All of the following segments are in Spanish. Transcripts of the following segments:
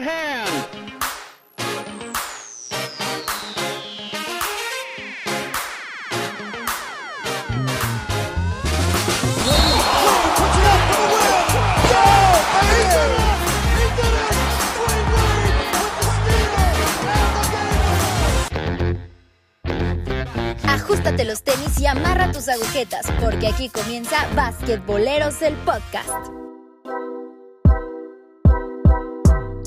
at hand. Ajustate los tenis y amarra tus agujetas, porque aquí comienza Basquetboleros el podcast.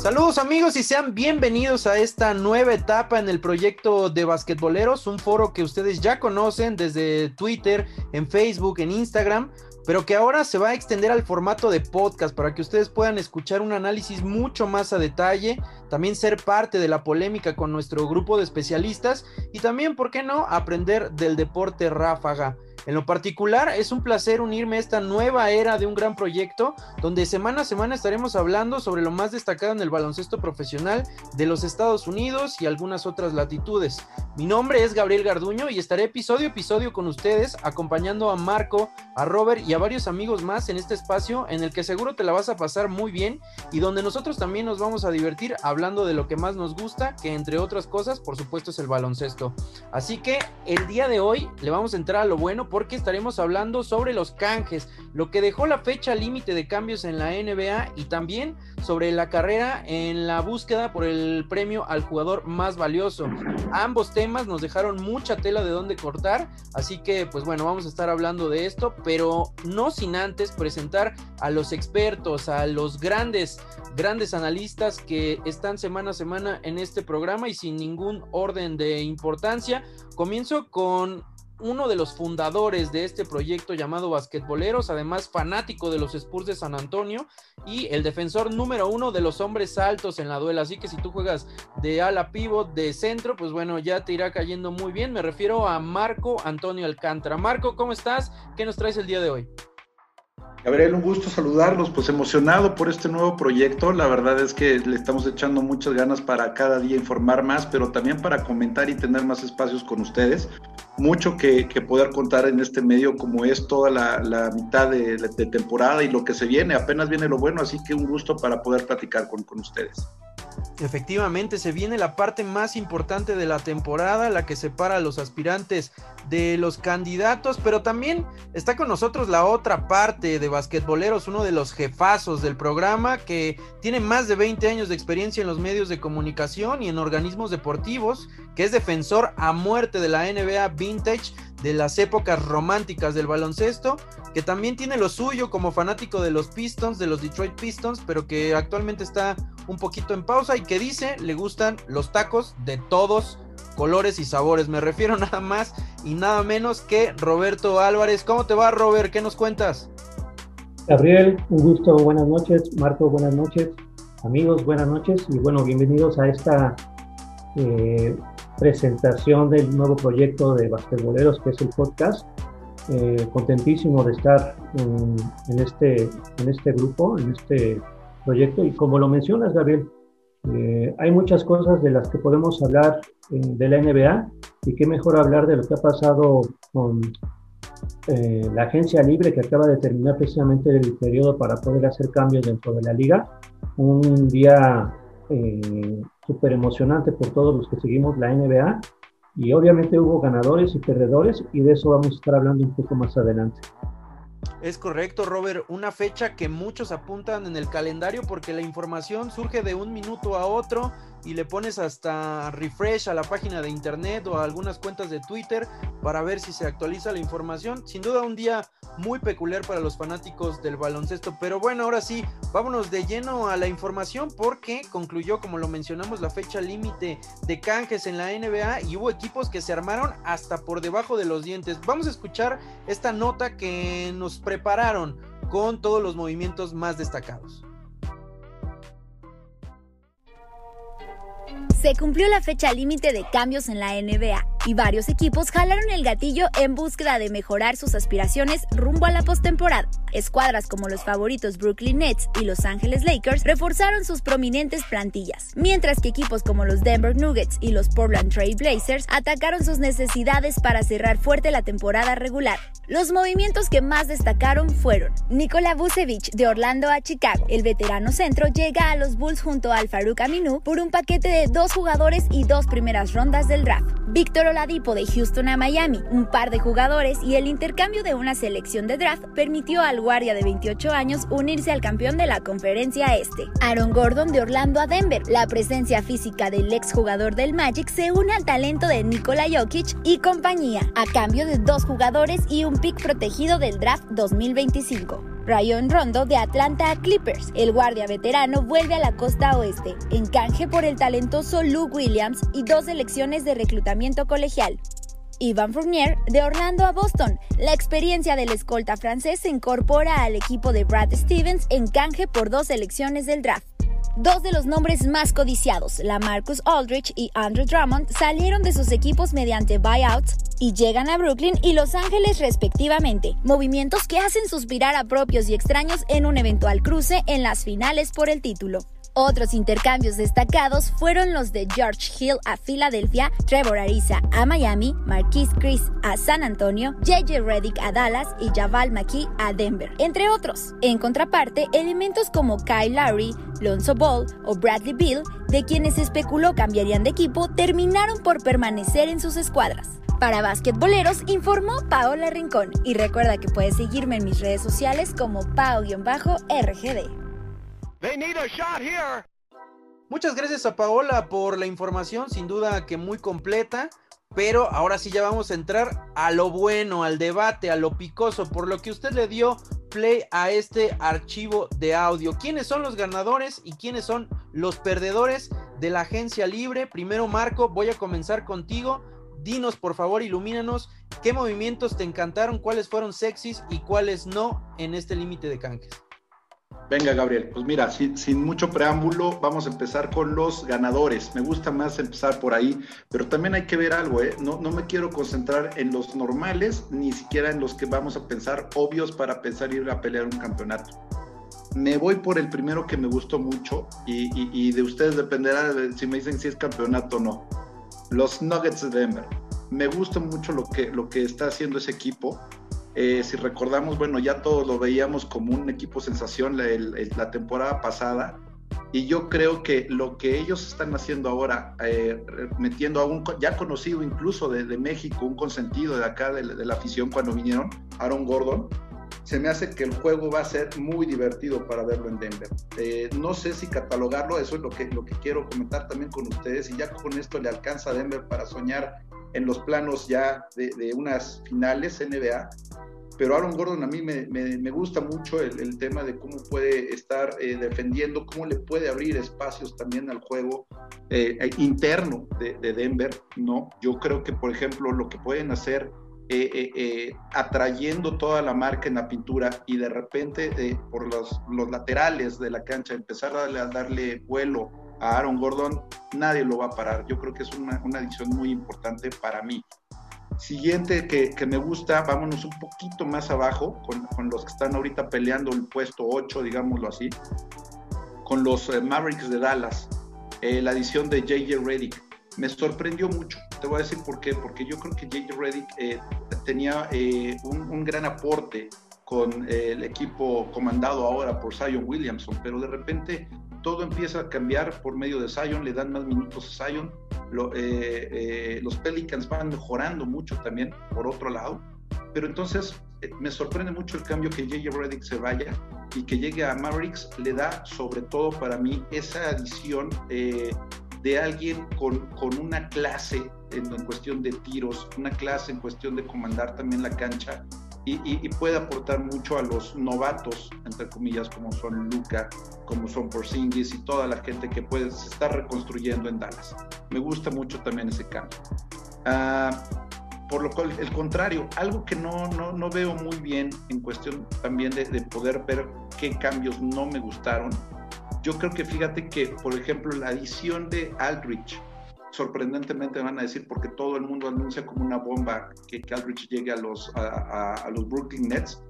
Saludos amigos y sean bienvenidos a esta nueva etapa en el proyecto de Basquetboleros, un foro que ustedes ya conocen desde Twitter, en Facebook, en Instagram, pero que ahora se va a extender al formato de podcast para que ustedes puedan escuchar un análisis mucho más a detalle, también ser parte de la polémica con nuestro grupo de especialistas y también, ¿por qué no?, aprender del deporte ráfaga. En lo particular, es un placer unirme a esta nueva era de un gran proyecto donde semana a semana estaremos hablando sobre lo más destacado en el baloncesto profesional de los Estados Unidos y algunas otras latitudes. Mi nombre es Gabriel Garduño y estaré episodio a episodio con ustedes acompañando a Marco, a Robert y a varios amigos más en este espacio en el que seguro te la vas a pasar muy bien y donde nosotros también nos vamos a divertir hablando de lo que más nos gusta, que entre otras cosas, por supuesto, es el baloncesto. Así que el día de hoy le vamos a entrar a lo bueno porque estaremos hablando sobre los canjes, lo que dejó la fecha límite de cambios en la NBA y también sobre la carrera en la búsqueda por el premio al jugador más valioso. Ambos temas nos dejaron mucha tela de dónde cortar, así que pues bueno, vamos a estar hablando de esto, pero no sin antes presentar a los expertos, a los grandes, grandes analistas que están semana a semana en este programa y sin ningún orden de importancia. Comienzo con uno de los fundadores de este proyecto llamado Basquetboleros, además fanático de los Spurs de San Antonio y el defensor número uno de los hombres altos en la duela. Así que si tú juegas de ala pivot, de centro, pues bueno, ya te irá cayendo muy bien. Me refiero a Marco Antonio Alcántara. Marco, ¿cómo estás? ¿Qué nos traes el día de hoy? Gabriel, un gusto saludarlos, pues emocionado por este nuevo proyecto. La verdad es que le estamos echando muchas ganas para cada día informar más, pero también para comentar y tener más espacios con ustedes. Mucho que, poder contar en este medio como es toda la, mitad de, temporada y lo que se viene. Apenas viene lo bueno, así que un gusto para poder platicar con, con ustedes. Efectivamente, se viene la parte más importante de la temporada, la que separa a los aspirantes de los candidatos, pero también está con nosotros la otra parte de basquetboleros, uno de los jefazos del programa que tiene más de 20 años de experiencia en los medios de comunicación y en organismos deportivos, que es defensor a muerte de la NBA Vintage de las épocas románticas del baloncesto, que también tiene lo suyo como fanático de los Pistons, de los Detroit Pistons, pero que actualmente está un poquito en pausa y que dice le gustan los tacos de todos colores y sabores. Me refiero nada más y nada menos que Roberto Álvarez. ¿Cómo te va, Robert? ¿Qué nos cuentas? Gabriel, un gusto, buenas noches. Marco, buenas noches. Amigos, buenas noches. Y bueno, bienvenidos a esta eh, presentación del nuevo proyecto de Basquetboleros, que es el podcast. Eh, contentísimo de estar en, este, en este grupo, en este proyecto. Y como lo mencionas, Gabriel, eh, hay muchas cosas de las que podemos hablar eh, de la NBA y qué mejor hablar de lo que ha pasado con eh, la agencia libre que acaba de terminar precisamente el periodo para poder hacer cambios dentro de la liga. Un día súper emocionante por todos los que seguimos la NBA y obviamente hubo ganadores y perdedores y de eso vamos a estar hablando un poco más adelante. Es correcto, Robert. Una fecha que muchos apuntan en el calendario porque la información surge de un minuto a otro y le pones hasta refresh a la página de internet o a algunas cuentas de Twitter para ver si se actualiza la información. Sin duda un día muy peculiar para los fanáticos del baloncesto. Pero bueno, ahora sí, vámonos de lleno a la información porque concluyó, como lo mencionamos, la fecha límite de canjes en la NBA y hubo equipos que se armaron hasta por debajo de los dientes. Vamos a escuchar esta nota que nos prepararon con todos los movimientos más destacados. Se cumplió la fecha límite de cambios en la NBA y varios equipos jalaron el gatillo en búsqueda de mejorar sus aspiraciones rumbo a la postemporada. Escuadras como los favoritos Brooklyn Nets y Los Angeles Lakers reforzaron sus prominentes plantillas, mientras que equipos como los Denver Nuggets y los Portland Trail Blazers atacaron sus necesidades para cerrar fuerte la temporada regular. Los movimientos que más destacaron fueron Nikola Vucevic de Orlando a Chicago. El veterano centro llega a los Bulls junto al Farouk Aminu por un paquete de dos jugadores y dos primeras rondas del draft. Víctor Oladipo de Houston a Miami, un par de jugadores y el intercambio de una selección de draft permitió al guardia de 28 años unirse al campeón de la conferencia este. Aaron Gordon de Orlando a Denver. La presencia física del exjugador del Magic se une al talento de Nikola Jokic y compañía, a cambio de dos jugadores y un pick protegido del draft 2025. Rayon Rondo de Atlanta a Clippers. El guardia veterano vuelve a la costa oeste, en canje por el talentoso Luke Williams y dos elecciones de reclutamiento colegial. Ivan Fournier de Orlando a Boston. La experiencia del escolta francés se incorpora al equipo de Brad Stevens en canje por dos elecciones del draft. Dos de los nombres más codiciados, la Marcus Aldrich y Andrew Drummond, salieron de sus equipos mediante buyouts y llegan a Brooklyn y Los Ángeles respectivamente, movimientos que hacen suspirar a propios y extraños en un eventual cruce en las finales por el título. Otros intercambios destacados fueron los de George Hill a Filadelfia, Trevor Ariza a Miami, Marquise Chris a San Antonio, JJ Redick a Dallas y Javal McKee a Denver, entre otros. En contraparte, elementos como Kyle Lowry, Lonzo Ball o Bradley Bill, de quienes se especuló cambiarían de equipo, terminaron por permanecer en sus escuadras. Para basquetboleros informó Paola Rincón y recuerda que puedes seguirme en mis redes sociales como pao-rgd. Muchas gracias a Paola por la información, sin duda que muy completa. Pero ahora sí ya vamos a entrar a lo bueno, al debate, a lo picoso, por lo que usted le dio play a este archivo de audio. ¿Quiénes son los ganadores y quiénes son los perdedores de la agencia libre? Primero, Marco, voy a comenzar contigo. Dinos, por favor, ilumínanos qué movimientos te encantaron, cuáles fueron sexys y cuáles no en este límite de canjes. Venga, Gabriel, pues mira, sin, mucho preámbulo, vamos a empezar con los ganadores. Me gusta más empezar por ahí, pero también hay que ver algo, ¿eh? No, no me quiero concentrar en los normales, ni siquiera en los que vamos a pensar obvios para pensar ir a pelear un campeonato. Me voy por el primero que me gustó mucho y, de ustedes dependerá de si me dicen si es campeonato o no. Los Nuggets de Denver. Me gusta mucho lo que, lo que está haciendo ese equipo eh, si recordamos, bueno, ya todos lo veíamos como un equipo sensación la, temporada pasada. Y yo creo que lo que ellos están haciendo ahora, eh, metiendo a un ya conocido incluso de, México, un consentido de acá de, la afición cuando vinieron, Aaron Gordon, se me hace que el juego va a ser muy divertido para verlo en Denver. Eh, no sé si catalogarlo, eso es lo que, lo que quiero comentar también con ustedes, y ya con esto le alcanza a Denver para soñar en los planos ya de, de unas finales NBA pero Aaron Gordon a mí me, me, gusta mucho el, el, tema de cómo puede estar eh, defendiendo, cómo le puede abrir espacios también al juego eh, eh, interno de, de, Denver, ¿no? Yo creo que, por ejemplo, lo que pueden hacer atrayendo toda la marca en la pintura y de repente por los, los, laterales de la cancha empezar a darle vuelo a Aaron Gordon, nadie lo va a parar. Yo creo que es una, una adición muy importante para mí. Siguiente que, me gusta, vámonos un poquito más abajo, con, con, los que están ahorita peleando el puesto 8, digámoslo así, con los eh, Mavericks de Dallas, eh, la adición de JJ Reddick. Me sorprendió mucho, te voy a decir por qué, porque yo creo que JJ Reddick eh, tenía un, un, gran aporte con el equipo comandado ahora por Zion Williamson, pero de repente todo empieza a cambiar por medio de Zion, le dan más minutos a Zion, eh, eh, los Pelicans van mejorando mucho también, por otro lado. Pero entonces eh, me sorprende mucho el cambio que J.J. Reddick se vaya y que llegue a Mavericks. Le da, sobre todo para mí, esa adición de alguien con, con una clase en, cuestión de tiros, una clase en cuestión de comandar también la cancha y, puede aportar mucho a los novatos, entre comillas, como son Luca, como son Porzingis y toda la gente que puede, se está reconstruyendo en Dallas. Me gusta mucho también ese cambio. Ah, por lo cual, el contrario, algo que no, no, no veo muy bien en cuestión también de, de, poder ver qué cambios no me gustaron. Yo creo que fíjate que, por ejemplo, la adición de Aldrich sorprendentemente van a decir, porque todo el mundo anuncia como una bomba que, que Aldrich llegue a los, a, los Brooklyn Nets.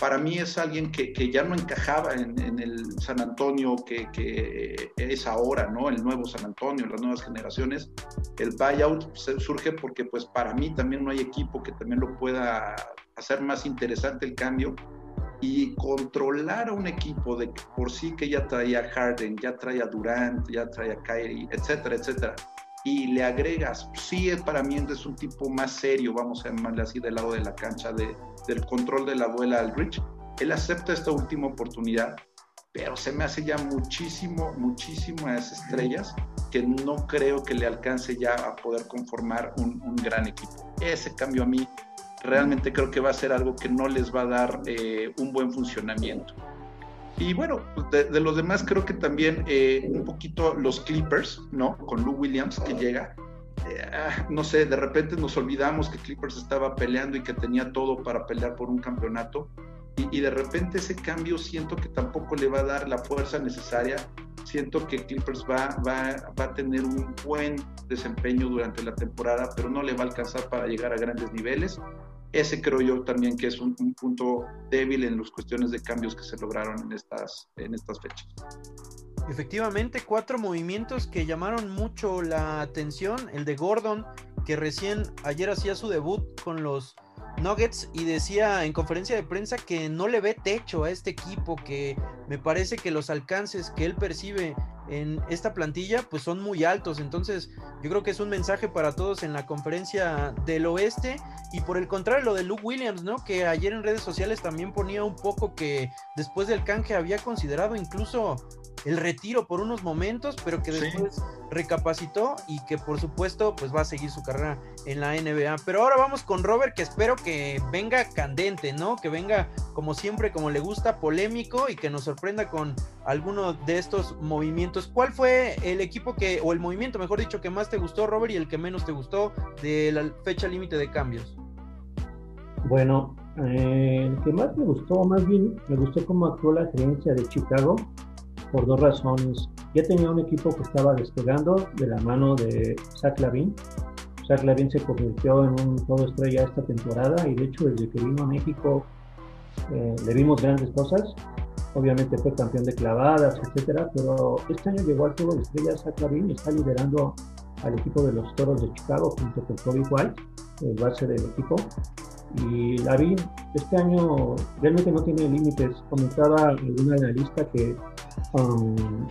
Para mí es alguien que, que ya no encajaba en, en el San Antonio que, que, es ahora, ¿no? El nuevo San Antonio, las nuevas generaciones. El buyout surge porque pues para mí también no hay equipo que también lo pueda hacer más interesante el cambio y controlar a un equipo de por sí que ya traía Harden, ya traía Durant, ya traía Kyrie, etcétera, etcétera, y le agregas, sí, para mí es un tipo más serio, vamos a llamarle así, del lado de la cancha, de, del control de la abuela Aldrich. Él acepta esta última oportunidad, pero se me hace ya muchísimo, muchísimas estrellas que no creo que le alcance ya a poder conformar un, un gran equipo. Ese cambio a mí realmente creo que va a ser algo que no les va a dar eh, un buen funcionamiento. Y bueno, pues, de, los demás creo que también eh, un poquito los Clippers, ¿no? Con Lou Williams que llega. Eh, no sé, de repente nos olvidamos que Clippers estaba peleando y que tenía todo para pelear por un campeonato. Y, de repente ese cambio siento que tampoco le va a dar la fuerza necesaria. Siento que Clippers va, va, va a tener un buen desempeño durante la temporada, pero no le va a alcanzar para llegar a grandes niveles ese creo yo también que es un, punto débil en las cuestiones de cambios que se lograron en estas, en estas fechas. Efectivamente, cuatro movimientos que llamaron mucho la atención. El de Gordon, que recién ayer hacía su debut con los Nuggets y decía en conferencia de prensa que no le ve techo a este equipo, que me parece que los alcances que él percibe en esta plantilla pues son muy altos. Entonces yo creo que es un mensaje para todos en la conferencia del oeste. Y por el contrario, lo de Luke Williams, ¿no? Que ayer en redes sociales también ponía un poco que después del canje había considerado incluso el retiro por unos momentos, pero que después recapacitó y que por supuesto pues va a seguir su carrera en la NBA. Pero ahora vamos con Robert, que espero que venga candente, ¿no? Que venga como siempre, como le gusta, polémico y que nos sorprenda con alguno de estos movimientos. ¿Cuál fue el equipo que, o el movimiento, mejor dicho, que más te gustó, Robert, y el que menos te gustó de la fecha límite de cambios? Bueno, eh, el que más me gustó, más bien me gustó cómo actuó la gerencia de Chicago por dos razones. Ya tenía un equipo que estaba despegando de la mano de Zach Lavin. Zach Lavin se convirtió en un todo estrella esta temporada y de hecho desde que vino a México eh, le vimos grandes cosas. Obviamente fue campeón de clavadas, etcétera, pero este año llegó al juego de estrellas Zach Lavin y está liderando al equipo de los Toros de Chicago junto con Kobe White, el base del equipo. Y Lavin este año realmente no tiene límites. Comentaba alguna analista que um,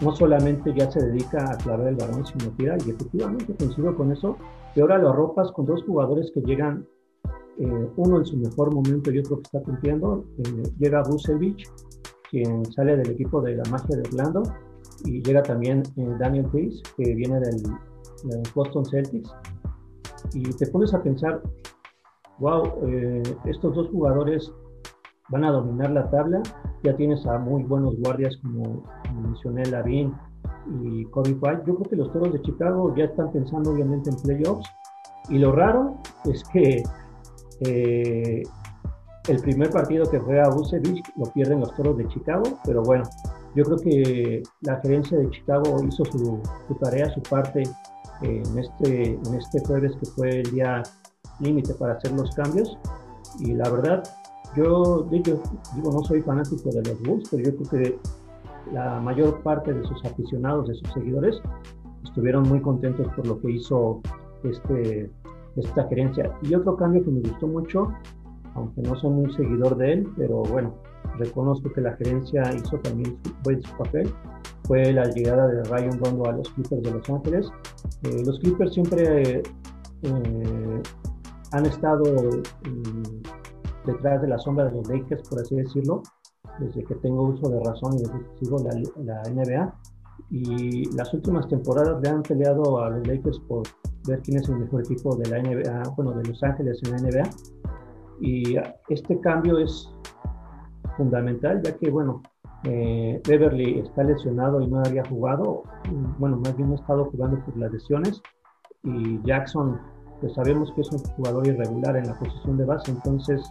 no solamente ya se dedica a clavar el balón, sino tira, y efectivamente coincido con eso, que ahora lo arropas con dos jugadores que llegan, eh, uno en su mejor momento y otro que está cumpliendo, eh, llega Busevich, quien sale del equipo de la magia de Orlando, y llega también eh, Daniel Pace, que viene del, del, Boston Celtics, y te pones a pensar, wow, estos dos jugadores van a dominar la tabla. Ya tienes a muy buenos guardias como, mencioné, Lavín y Kobe White. Yo creo que los Toros de Chicago ya están pensando obviamente en playoffs. Y lo raro es que eh, el primer partido que fue a Busevich lo pierden los Toros de Chicago, pero bueno, yo creo que la gerencia de Chicago hizo su, tarea, su parte en, este, en este jueves que fue el día límite para hacer los cambios. Y la verdad, yo digo, digo, no soy fanático de los Bulls, pero yo creo que la mayor parte de sus aficionados, de sus seguidores, estuvieron muy contentos por lo que hizo este, esta gerencia. Y otro cambio que me gustó mucho, aunque no soy un seguidor de él, pero bueno, reconozco que la gerencia hizo también buen su papel, fue la llegada de Ryan Rondo a los Clippers de Los Ángeles. Eh, los Clippers siempre eh, han estado detrás de la sombra de los Lakers, por así decirlo, desde que tengo uso de razón y desde que sigo la, NBA. Y las últimas temporadas le han peleado a los Lakers por ver quién es el mejor equipo de la NBA, bueno, de Los Ángeles en la NBA. Y este cambio es fundamental, ya que, bueno, eh, Beverly está lesionado y no había jugado, bueno, más bien ha estado jugando por las lesiones. Y Jackson pues sabemos que es un jugador irregular en la posición de base, entonces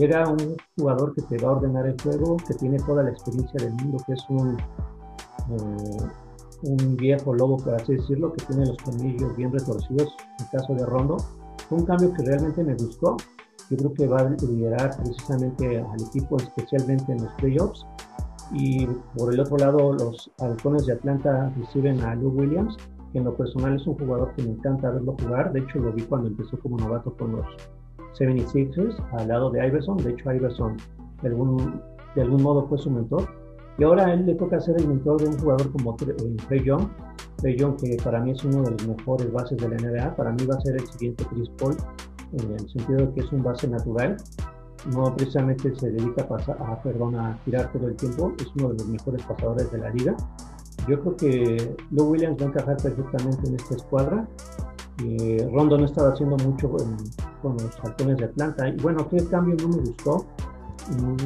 llega un jugador que te va a ordenar el juego, que tiene toda la experiencia del mundo, que es un, eh, un viejo lobo, por así decirlo, que tiene los colmillos bien retorcidos, en caso de Rondo. Fue un cambio que realmente me gustó. Yo creo que va a liderar precisamente al equipo, especialmente en los playoffs. Y por el otro lado, los halcones de Atlanta reciben a Lou Williams, que en lo personal es un jugador que me encanta verlo jugar. De hecho, lo vi cuando empezó como novato con los 76ers al lado de Iverson. De hecho, Iverson de algún, de algún modo fue su mentor. Y ahora a él le toca ser el mentor de un jugador como eh, Trey Young. Trey Young, que para mí es uno de los mejores bases de la NBA. Para mí va a ser el siguiente Chris Paul, en el sentido de que es un base natural. No precisamente se dedica a, pasar, a, perdón, a tirar todo el tiempo. Es uno de los mejores pasadores de la liga. Yo creo que Lou Williams va a encajar perfectamente en esta escuadra. Eh, Rondo no estaba haciendo mucho con los halcones de Atlanta. Y bueno, ¿qué cambio no me gustó?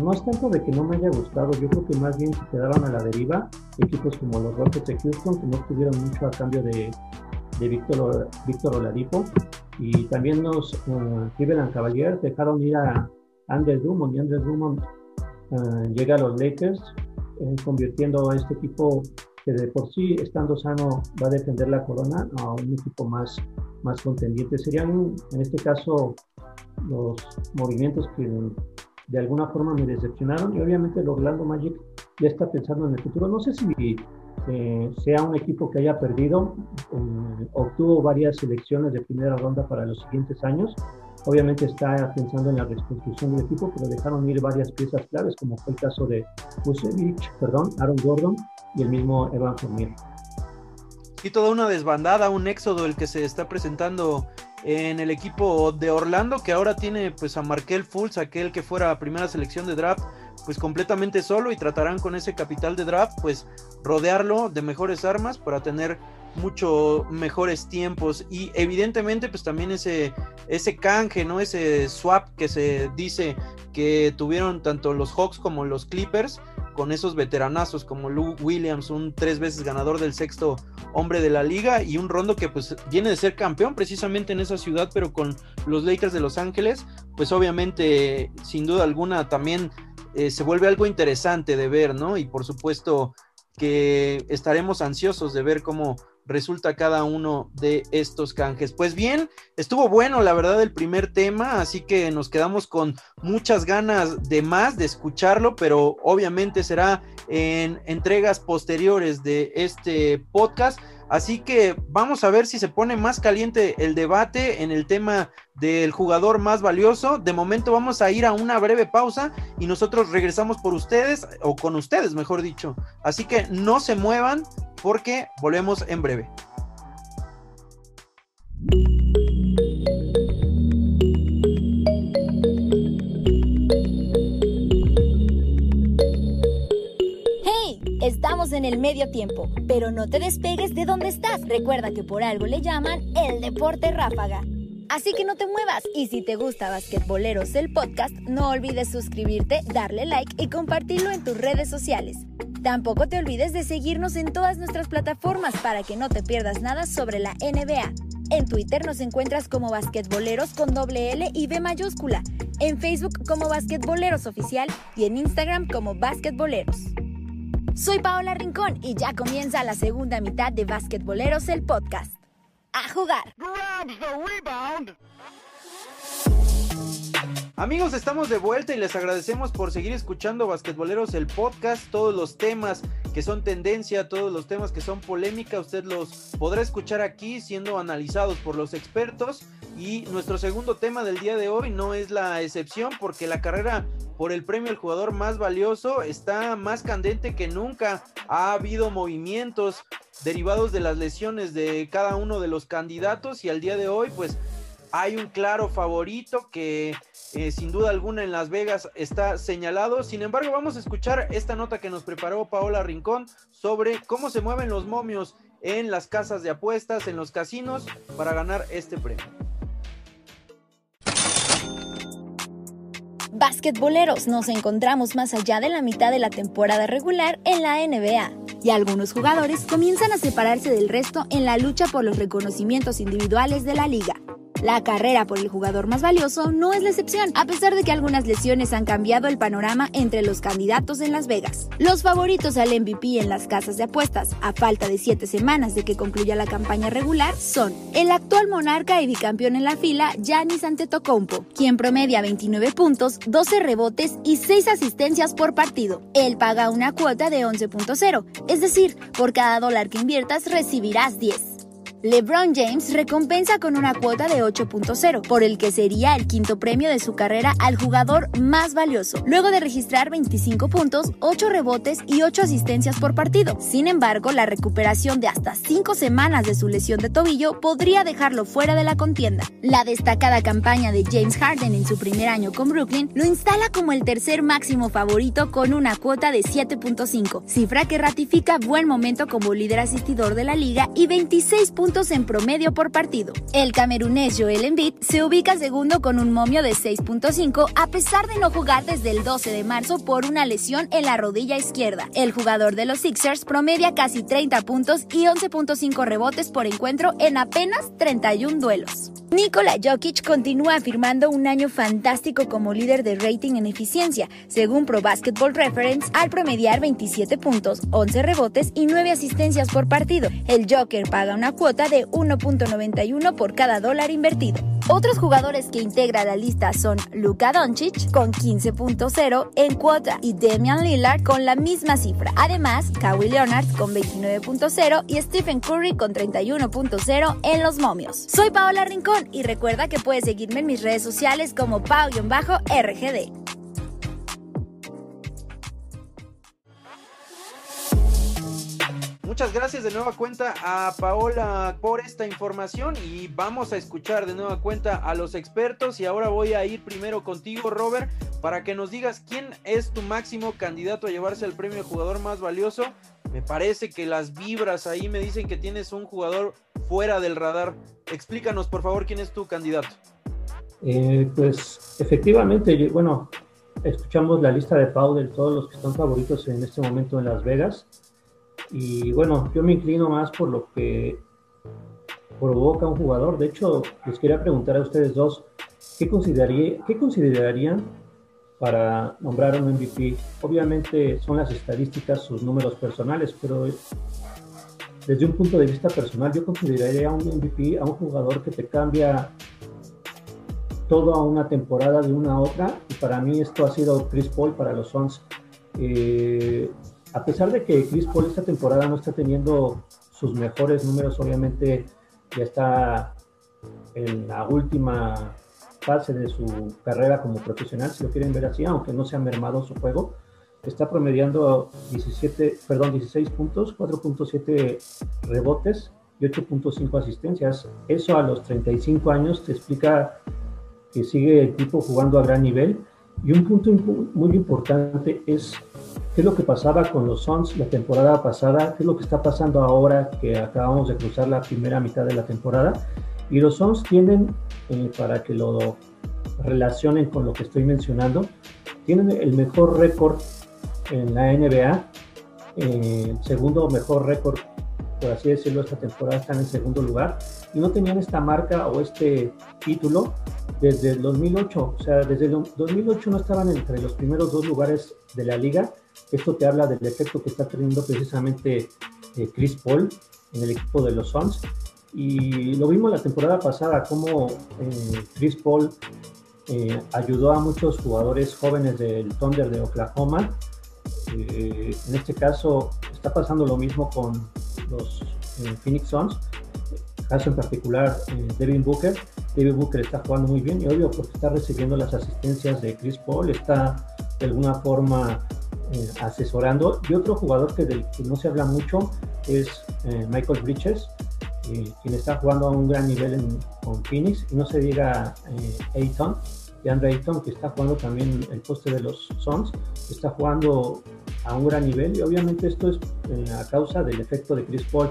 No es tanto de que no me haya gustado, yo creo que más bien se quedaron a la deriva equipos como los Rockets de Houston, que no tuvieron mucho a cambio de, de Víctor, Víctor Oladipo. Y también los uh, Cavaliers dejaron ir a Andrew Drummond y Andrew Drummond uh, llega a los Lakers, eh, convirtiendo a este equipo que de por sí, estando sano, va a defender la corona a un equipo más, más contendiente. Serían, en este caso, los movimientos que de alguna forma me decepcionaron y obviamente el Orlando Magic ya está pensando en el futuro. No sé si eh, sea un equipo que haya perdido, eh, obtuvo varias selecciones de primera ronda para los siguientes años. Obviamente está pensando en la reconstrucción del equipo, pero dejaron ir varias piezas claves, como fue el caso de Kusevich, perdón, Aaron Gordon y el mismo Evan Fournier. Y toda una desbandada, un éxodo el que se está presentando en el equipo de Orlando, que ahora tiene pues a Markel Fultz, aquel que fuera primera selección de draft, pues completamente solo y tratarán con ese capital de draft, pues rodearlo de mejores armas para tener mucho mejores tiempos. Y evidentemente pues también ese ese canje no ese swap que se dice que tuvieron tanto los Hawks como los Clippers con esos veteranazos como Lou Williams, un tres veces ganador del sexto hombre de la liga y un Rondo que pues viene de ser campeón precisamente en esa ciudad, pero con los Lakers de Los Ángeles, pues obviamente sin duda alguna también eh, se vuelve algo interesante de ver, ¿no? Y por supuesto que estaremos ansiosos de ver cómo resulta cada uno de estos canjes. Pues bien, estuvo bueno la verdad el primer tema, así que nos quedamos con muchas ganas de más, de escucharlo, pero obviamente será en entregas posteriores de este podcast. Así que vamos a ver si se pone más caliente el debate en el tema del jugador más valioso. De momento vamos a ir a una breve pausa y nosotros regresamos por ustedes, o con ustedes, mejor dicho. Así que no se muevan porque volvemos en breve. Estamos en el medio tiempo, pero no te despegues de donde estás. Recuerda que por algo le llaman el deporte ráfaga. Así que no te muevas y si te gusta Basquetboleros el podcast, no olvides suscribirte, darle like y compartirlo en tus redes sociales. Tampoco te olvides de seguirnos en todas nuestras plataformas para que no te pierdas nada sobre la NBA. En Twitter nos encuentras como Basquetboleros con doble L y B mayúscula, en Facebook como Basquetboleros Oficial y en Instagram como Basquetboleros. Soy Paola Rincón y ya comienza la segunda mitad de Basquetboleros el podcast. ¡A jugar! Amigos, estamos de vuelta y les agradecemos por seguir escuchando Basquetboleros el podcast. Todos los temas que son tendencia, todos los temas que son polémica, usted los podrá escuchar aquí siendo analizados por los expertos. Y nuestro segundo tema del día de hoy no es la excepción porque la carrera por el premio al jugador más valioso está más candente que nunca. Ha habido movimientos derivados de las lesiones de cada uno de los candidatos y al día de hoy pues hay un claro favorito que eh, sin duda alguna en Las Vegas está señalado. Sin embargo, vamos a escuchar esta nota que nos preparó Paola Rincón sobre cómo se mueven los momios en las casas de apuestas, en los casinos, para ganar este premio. Basquetboleros, nos encontramos más allá de la mitad de la temporada regular en la NBA y algunos jugadores comienzan a separarse del resto en la lucha por los reconocimientos individuales de la liga. La carrera por el jugador más valioso no es la excepción, a pesar de que algunas lesiones han cambiado el panorama entre los candidatos en Las Vegas. Los favoritos al MVP en las casas de apuestas, a falta de siete semanas de que concluya la campaña regular, son el actual monarca y bicampeón en la fila, Giannis Antetokounmpo, quien promedia 29 puntos, 12 rebotes y 6 asistencias por partido. Él paga una cuota de 11.0, es decir, por cada dólar que inviertas recibirás 10. LeBron James recompensa con una cuota de 8.0, por el que sería el quinto premio de su carrera al jugador más valioso, luego de registrar 25 puntos, 8 rebotes y 8 asistencias por partido. Sin embargo, la recuperación de hasta 5 semanas de su lesión de tobillo podría dejarlo fuera de la contienda. La destacada campaña de James Harden en su primer año con Brooklyn lo instala como el tercer máximo favorito con una cuota de 7.5, cifra que ratifica buen momento como líder asistidor de la liga y 26 puntos en promedio por partido. El camerunés Joel Embiid se ubica segundo con un momio de 6.5 a pesar de no jugar desde el 12 de marzo por una lesión en la rodilla izquierda. El jugador de los Sixers promedia casi 30 puntos y 11.5 rebotes por encuentro en apenas 31 duelos. Nikola Jokic continúa afirmando un año fantástico como líder de rating en eficiencia, según Pro Basketball Reference, al promediar 27 puntos, 11 rebotes y 9 asistencias por partido. El Joker paga una cuota de 1.91 por cada dólar invertido. Otros jugadores que integra la lista son Luka Doncic con 15.0 en cuota y Damian Lillard con la misma cifra. Además, Kawhi Leonard con 29.0 y Stephen Curry con 31.0 en los momios. Soy Paola Rincón y recuerda que puedes seguirme en mis redes sociales como pau-rgd. Muchas gracias de nueva cuenta a Paola por esta información y vamos a escuchar de nueva cuenta a los expertos y ahora voy a ir primero contigo Robert para que nos digas quién es tu máximo candidato a llevarse el premio de jugador más valioso. Me parece que las vibras ahí me dicen que tienes un jugador fuera del radar. Explícanos por favor quién es tu candidato. Eh, pues efectivamente, bueno, escuchamos la lista de Pau de todos los que están favoritos en este momento en Las Vegas y bueno, yo me inclino más por lo que provoca un jugador. De hecho, les quería preguntar a ustedes dos, ¿qué, consideraría, qué considerarían para nombrar un MVP? Obviamente son las estadísticas, sus números personales, pero desde un punto de vista personal, yo consideraría un MVP a un jugador que te cambia toda una temporada de una a otra. Y para mí esto ha sido Chris Paul para los Suns. Eh, a pesar de que Chris Paul esta temporada no está teniendo sus mejores números, obviamente ya está en la última fase de su carrera como profesional, si lo quieren ver así, aunque no se ha mermado su juego, está promediando 17, perdón, 16 puntos, 4.7 rebotes y 8.5 asistencias. Eso a los 35 años te explica que sigue el tipo jugando a gran nivel. Y un punto muy importante es qué es lo que pasaba con los Suns la temporada pasada, qué es lo que está pasando ahora que acabamos de cruzar la primera mitad de la temporada. Y los Suns tienen, eh, para que lo relacionen con lo que estoy mencionando, tienen el mejor récord en la NBA, eh, segundo mejor récord, por así decirlo, esta temporada están en segundo lugar y no tenían esta marca o este título desde el 2008. O sea, desde el 2008 no estaban entre los primeros dos lugares de la liga esto te habla del efecto que está teniendo precisamente eh, Chris Paul en el equipo de los Suns. Y lo vimos la temporada pasada, cómo eh, Chris Paul eh, ayudó a muchos jugadores jóvenes del Thunder de Oklahoma. en este caso está pasando lo mismo con los Phoenix Suns. Caso en particular, Devin Booker. Devin Booker está jugando muy bien y obvio porque está recibiendo las asistencias de Chris Paul, está de alguna forma eh, asesorando. Y otro jugador que del que no se habla mucho es eh, Michael Bridges, eh, quien está jugando a un gran nivel con Phoenix. Y no se diga Ayton, de Andre Ayton, que está jugando también el poste de los Suns, está jugando a un gran nivel. Y obviamente esto es a causa del efecto de Chris Paul.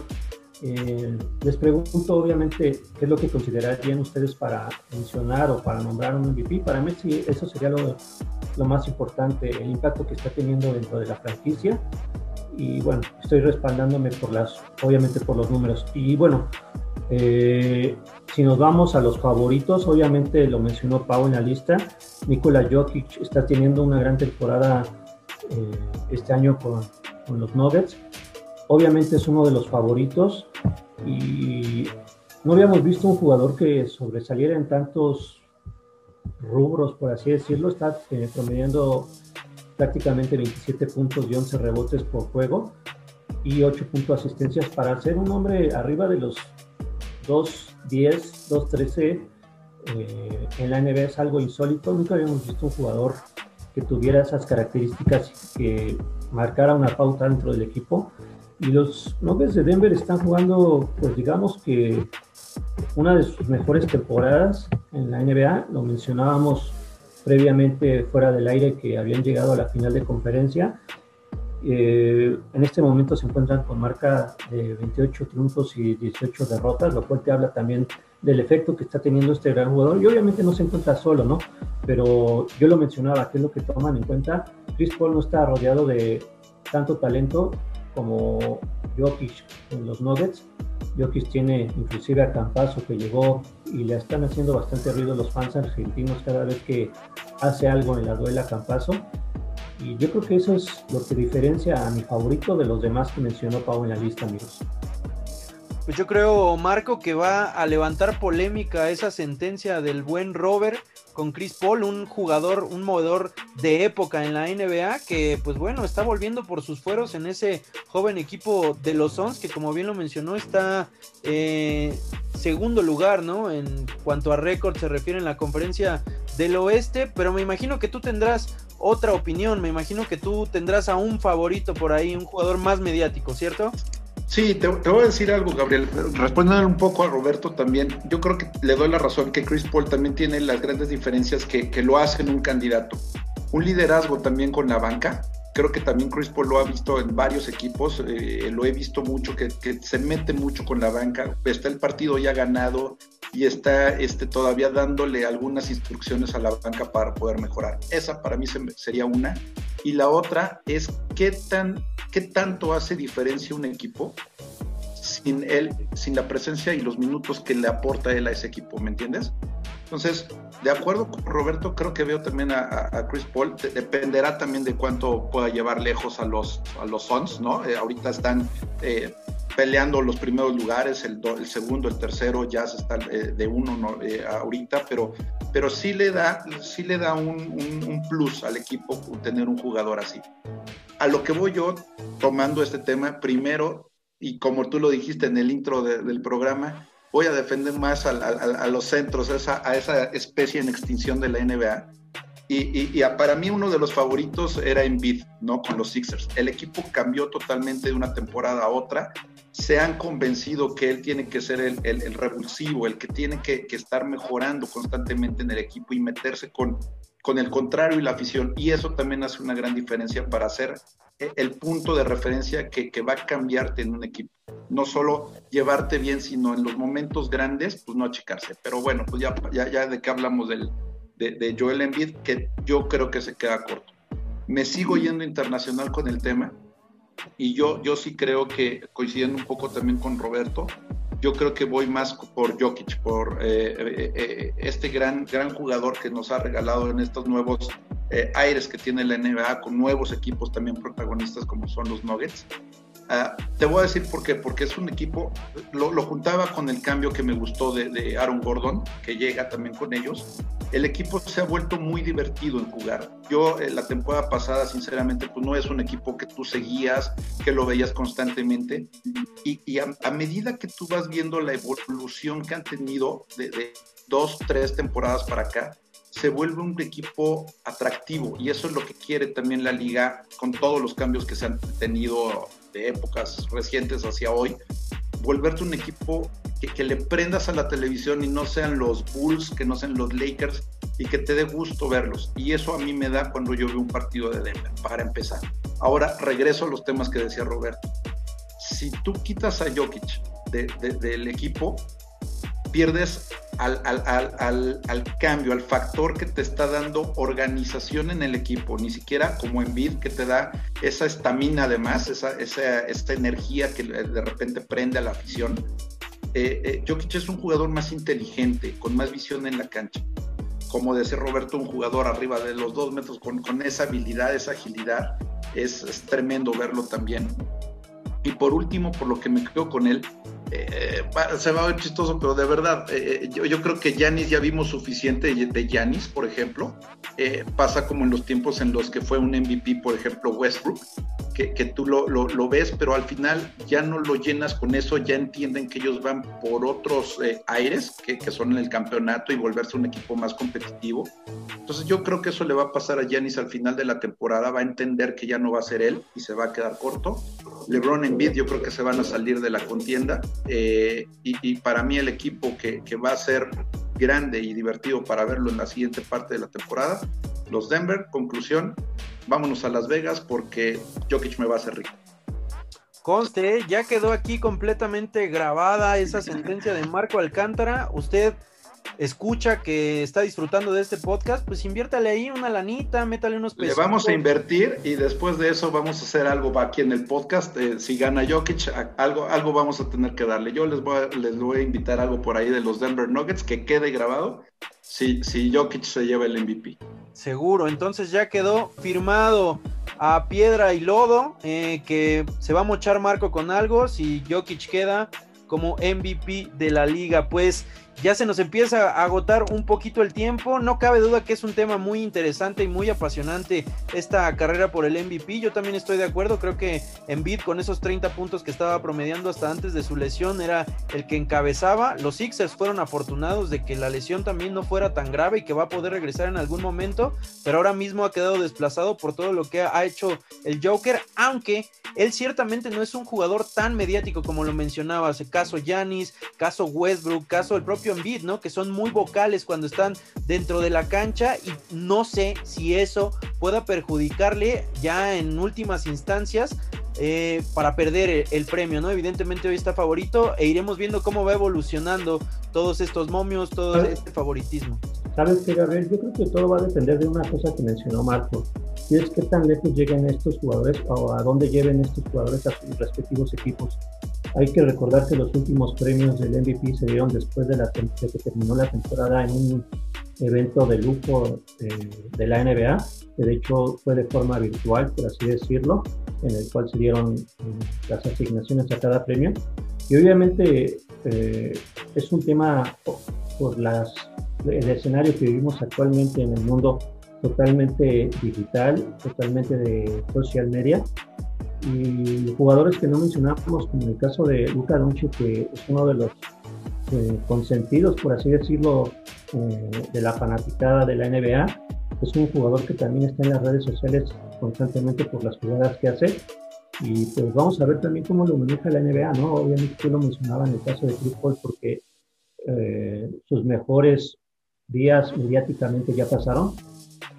Eh, les pregunto, obviamente, qué es lo que considerarían ustedes para mencionar o para nombrar un MVP. Para mí, sí, eso sería lo, lo más importante, el impacto que está teniendo dentro de la franquicia. Y bueno, estoy respaldándome por las, obviamente por los números. Y bueno, eh, si nos vamos a los favoritos, obviamente lo mencionó Pau en la lista, Nikola Jokic está teniendo una gran temporada eh, este año con, con, los Nuggets. Obviamente es uno de los favoritos y no habíamos visto un jugador que sobresaliera en tantos rubros, por así decirlo. Está eh, promediando prácticamente 27 puntos y 11 rebotes por juego y 8 puntos asistencias para ser un hombre arriba de los 2.10, 2.13 eh, en la NBA es algo insólito. Nunca habíamos visto un jugador que tuviera esas características que marcara una pauta dentro del equipo. Y los Nuggets de Denver están jugando, pues digamos que una de sus mejores temporadas en la NBA. Lo mencionábamos previamente fuera del aire que habían llegado a la final de conferencia. Eh, en este momento se encuentran con marca de 28 triunfos y 18 derrotas, lo cual te habla también del efecto que está teniendo este gran jugador. Y obviamente no se encuentra solo, ¿no? Pero yo lo mencionaba, que es lo que toman en cuenta. Chris Paul no está rodeado de tanto talento como Jokic en los Nuggets. Jokic tiene inclusive a Campazo que llegó y le están haciendo bastante ruido los fans argentinos cada vez que hace algo en la duela Campazo. Y yo creo que eso es lo que diferencia a mi favorito de los demás que mencionó Pau en la lista, amigos. Pues yo creo, Marco, que va a levantar polémica esa sentencia del buen Robert con Chris Paul, un jugador, un movedor de época en la NBA, que pues bueno, está volviendo por sus fueros en ese joven equipo de los Suns, que como bien lo mencionó, está eh, segundo lugar, ¿no? En cuanto a récord se refiere en la conferencia del oeste, pero me imagino que tú tendrás otra opinión, me imagino que tú tendrás a un favorito por ahí, un jugador más mediático, ¿cierto? Sí, te, voy a decir algo, Gabriel. Respondiendo un poco a Roberto también, yo creo que le doy la razón que Chris Paul también tiene las grandes diferencias que, lo hacen un candidato. Un liderazgo también con la banca. Creo que también Chris Paul lo ha visto en varios equipos, eh, lo he visto mucho, que, se mete mucho con la banca. Está el partido ya ganado y está este, todavía dándole algunas instrucciones a la banca para poder mejorar. Esa para mí sería una. Y la otra es qué, tan, qué tanto hace diferencia un equipo sin él, sin la presencia y los minutos que le aporta él a ese equipo, ¿me entiendes? Entonces, de acuerdo Roberto, creo que veo también a, Chris Paul. dependerá también de cuánto pueda llevar lejos a los, a los Suns, ¿no? Eh, ahorita están eh, peleando los primeros lugares, el, segundo, el tercero, ya se está eh, de uno ¿no? ahorita, pero, pero sí le da, sí le da un, plus al equipo tener un jugador así. A lo que voy yo tomando este tema, primero, y como tú lo dijiste en el intro del programa, voy a defender más a, los centros, a esa, especie en extinción de la NBA. Y, para mí uno de los favoritos era Embiid, ¿no? Con los Sixers. El equipo cambió totalmente de una temporada a otra. Se han convencido que él tiene que ser el, el, revulsivo, el que tiene que, estar mejorando constantemente en el equipo y meterse con, con el contrario y la afición. Y eso también hace una gran diferencia para ser el punto de referencia que, que va a cambiarte en un equipo no solo llevarte bien, sino en los momentos grandes, pues no achicarse. Pero bueno, pues ya, ya, ya de qué hablamos del, de, Joel Embiid, que yo creo que se queda corto. Me sigo yendo internacional con el tema y yo, yo sí creo que, coincidiendo un poco también con Roberto, yo creo que voy más por Jokic, por eh, eh, eh, este gran, gran jugador que nos ha regalado en estos nuevos aires que tiene la NBA, con nuevos equipos también protagonistas como son los Nuggets. Ah, te voy a decir por qué, porque es un equipo, lo, juntaba con el cambio que me gustó de, Aaron Gordon, que llega también con ellos. El equipo se ha vuelto muy divertido en jugar. Yo eh, la temporada pasada, sinceramente, pues no es un equipo que tú seguías, que lo veías constantemente. Y, a, medida que tú vas viendo la evolución que han tenido de, de dos, tres temporadas para acá, se vuelve un equipo atractivo y eso es lo que quiere también la liga con todos los cambios que se han tenido de épocas recientes hacia hoy, volverte un equipo que, le prendas a la televisión y no sean los Bulls, que no sean los Lakers y que te dé gusto verlos. Y eso a mí me da cuando yo veo un partido de Denver, para empezar. Ahora regreso a los temas que decía Roberto. Si tú quitas a Jokic del equipo, pierdes al, al, cambio, al factor que te está dando organización en el equipo, ni siquiera como en Bid que te da esa estamina además, esa, esa, esta energía que de repente prende a la afición. eh, eh, Jokic es un jugador más inteligente, con más visión en la cancha. Como decía Roberto, un jugador arriba de los dos metros con, con esa habilidad, esa agilidad, es, es tremendo verlo también. Y por último, por lo que me quedo con él, eh, se va a ver chistoso, pero de verdad, eh, yo, yo, creo que Yanis ya vimos suficiente de Yanis, por ejemplo. Eh, pasa como en los tiempos en los que fue un MVP, por ejemplo, Westbrook, que, tú lo, lo, ves, pero al final ya no lo llenas con eso, ya entienden que ellos van por otros eh, aires, que, que, son en el campeonato y volverse un equipo más competitivo. Entonces yo creo que eso le va a pasar a Yanis al final de la temporada, va a entender que ya no va a ser él y se va a quedar corto. LeBron Embiid yo creo que se van a salir de la contienda eh, y, y, para mí el equipo que, que, va a ser grande y divertido para verlo en la siguiente parte de la temporada, los Denver, conclusión, vámonos a Las Vegas porque Jokic me va a hacer rico. Conste, ya quedó aquí completamente grabada esa sentencia de Marco Alcántara. Usted escucha que está disfrutando de este podcast, pues inviértale ahí una lanita, métale unos pesos. Le vamos a invertir y después de eso vamos a hacer algo aquí en el podcast. Eh, si gana Jokic, algo, algo vamos a tener que darle. Yo les voy, a, les voy a invitar algo por ahí de los Denver Nuggets que quede grabado si, si Jokic se lleva el MVP. Seguro, entonces ya quedó firmado a piedra y lodo eh, que se va a mochar Marco con algo si Jokic queda como MVP de la liga. Pues ya se nos empieza a agotar un poquito el tiempo. No cabe duda que es un tema muy interesante y muy apasionante esta carrera por el MVP. Yo también estoy de acuerdo. Creo que Embiid con esos 30 puntos que estaba promediando hasta antes de su lesión era el que encabezaba. Los Sixers fueron afortunados de que la lesión también no fuera tan grave y que va a poder regresar en algún momento. Pero ahora mismo ha quedado desplazado por todo lo que ha hecho el Joker. Aunque él ciertamente no es un jugador tan mediático como lo mencionabas. Caso Yanis, caso Westbrook, caso el propio Embiid, ¿no? Que son muy vocales cuando están dentro de la cancha y no sé si eso pueda perjudicarle ya en últimas instancias eh, para perder el, el, premio, ¿no? Evidentemente hoy está favorito e iremos viendo cómo va evolucionando todos estos momios, todo este favoritismo. ¿Sabes qué, Gabriel? Yo creo que todo va a depender de una cosa que mencionó Marco, y es qué tan lejos lleguen estos jugadores o a dónde lleven estos jugadores a sus respectivos equipos. Hay que recordar que los últimos premios del MVP se dieron después de, que terminó la temporada en un evento de lujo eh, de la NBA, que de hecho fue de forma virtual, por así decirlo, en el cual se dieron eh, las asignaciones a cada premio. Y obviamente eh, es un tema por las, el escenario que vivimos actualmente en el mundo totalmente digital, totalmente de social media, y jugadores que no mencionamos, como el caso de Luka Doncic, que es uno de los eh, consentidos, por así decirlo, eh, de la fanaticada de la NBA, es un jugador que también está en las redes sociales constantemente por las jugadas que hace. Y pues vamos a ver también cómo lo maneja la NBA, ¿no? Obviamente tú lo mencionaba en el caso de Chris Paul porque eh, sus mejores días mediáticamente ya pasaron,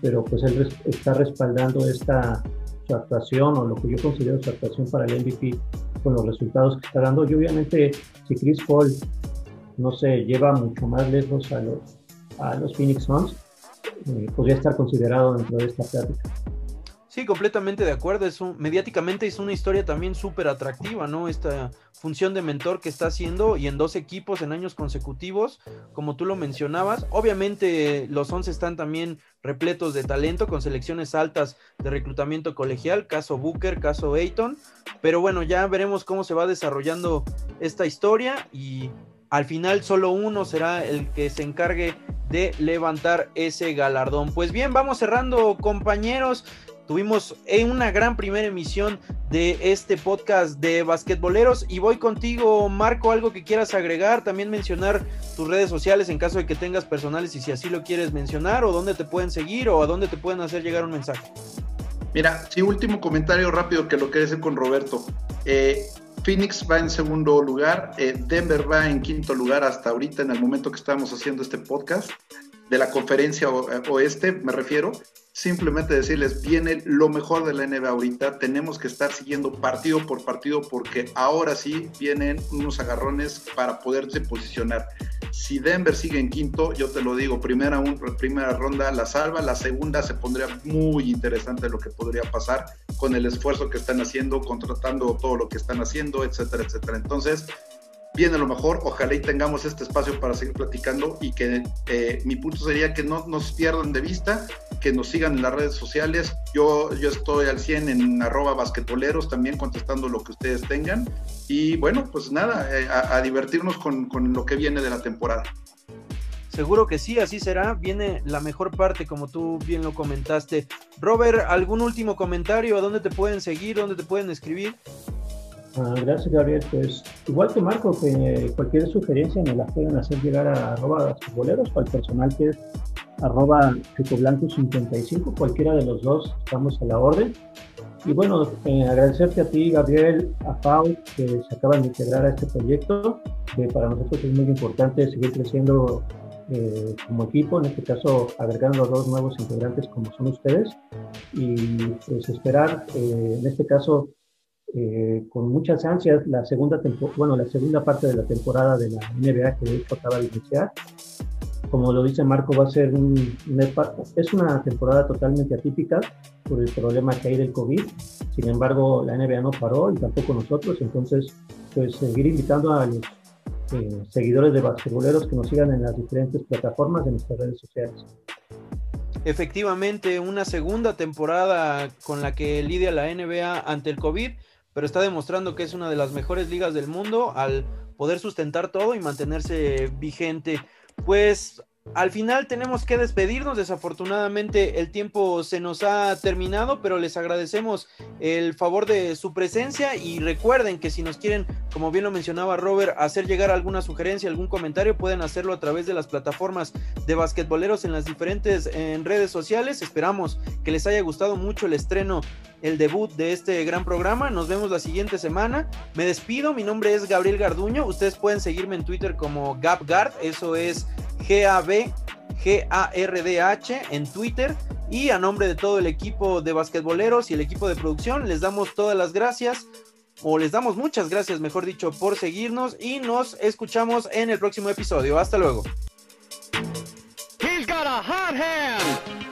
pero pues él está respaldando esta su actuación o lo que yo considero su actuación para el MVP con los resultados que está dando. Y obviamente si Chris Paul no se lleva mucho más lejos a los, a los Phoenix Suns, eh, podría estar considerado dentro de esta plática. Sí, completamente de acuerdo. Es un, mediáticamente es una historia también súper atractiva, ¿no? Esta función de mentor que está haciendo y en dos equipos en años consecutivos, como tú lo mencionabas. Obviamente los 11 están también repletos de talento, con selecciones altas de reclutamiento colegial, caso Booker, caso Ayton. Pero bueno, ya veremos cómo se va desarrollando esta historia y al final solo uno será el que se encargue de levantar ese galardón. Pues bien, vamos cerrando compañeros. Tuvimos una gran primera emisión de este podcast de basquetboleros y voy contigo, Marco, algo que quieras agregar, también mencionar tus redes sociales en caso de que tengas personales y si así lo quieres mencionar o dónde te pueden seguir o a dónde te pueden hacer llegar un mensaje. Mira, sí, último comentario rápido que lo que decir con Roberto. Eh, Phoenix va en segundo lugar, eh, Denver va en quinto lugar hasta ahorita en el momento que estamos haciendo este podcast de la conferencia oeste, me refiero, simplemente decirles, viene lo mejor de la NBA ahorita, tenemos que estar siguiendo partido por partido porque ahora sí vienen unos agarrones para poderse posicionar. Si Denver sigue en quinto, yo te lo digo, primera, primera ronda la salva, la segunda se pondría muy interesante lo que podría pasar con el esfuerzo que están haciendo, contratando todo lo que están haciendo, etcétera, etcétera. Entonces, viene lo mejor. Ojalá y tengamos este espacio para seguir platicando y que eh, mi punto sería que no nos pierdan de vista, que nos sigan en las redes sociales. Yo, yo estoy al 100 en arroba basquetboleros también contestando lo que ustedes tengan. Y bueno, pues nada, eh, a, divertirnos con, con lo que viene de la temporada. Seguro que sí, así será. Viene la mejor parte, como tú bien lo comentaste. Robert, ¿algún último comentario? ¿A dónde te pueden seguir? ¿Dónde te pueden escribir? Ah, gracias, Gabriel. Pues igual que Marco, que cualquier sugerencia me la pueden hacer llegar a arroba boleros o al personal que es arroba blanco55, cualquiera de los dos estamos a la orden. Y bueno, eh, agradecerte a ti, Gabriel, a Pau, que se acaban de integrar a este proyecto, que para nosotros es muy importante seguir creciendo eh, como equipo, en este caso agregando a dos nuevos integrantes como son ustedes, y pues esperar, eh, en este caso, eh, con muchas ansias la segunda, bueno, la segunda parte de la temporada de la NBA que de hecho acaba de iniciar. Como lo dice Marco, va a ser es una temporada totalmente atípica por el problema que hay del COVID. Sin embargo, la NBA no paró y tampoco nosotros. Entonces, pues seguir invitando a los eh, seguidores de basquetboleros que nos sigan en las diferentes plataformas de nuestras redes sociales. Efectivamente, una segunda temporada con la que lidia la NBA ante el COVID pero está demostrando que es una de las mejores ligas del mundo al poder sustentar todo y mantenerse vigente. Pues al final tenemos que despedirnos, desafortunadamente el tiempo se nos ha terminado, pero les agradecemos el favor de su presencia y recuerden que si nos quieren, como bien lo mencionaba Robert, hacer llegar alguna sugerencia, algún comentario, pueden hacerlo a través de las plataformas de basquetboleros en las diferentes en redes sociales. Esperamos que les haya gustado mucho el estreno, el debut de este gran programa. Nos vemos la siguiente semana. Me despido, mi nombre es Gabriel Garduño. Ustedes pueden seguirme en Twitter como GapGard, eso es G-A-B, G-A-R-D-H en Twitter. Y a nombre de todo el equipo de basquetboleros y el equipo de producción, les damos todas las gracias, o les damos muchas gracias, mejor dicho, por seguirnos y nos escuchamos en el próximo episodio. Hasta luego. He's got a hot hand.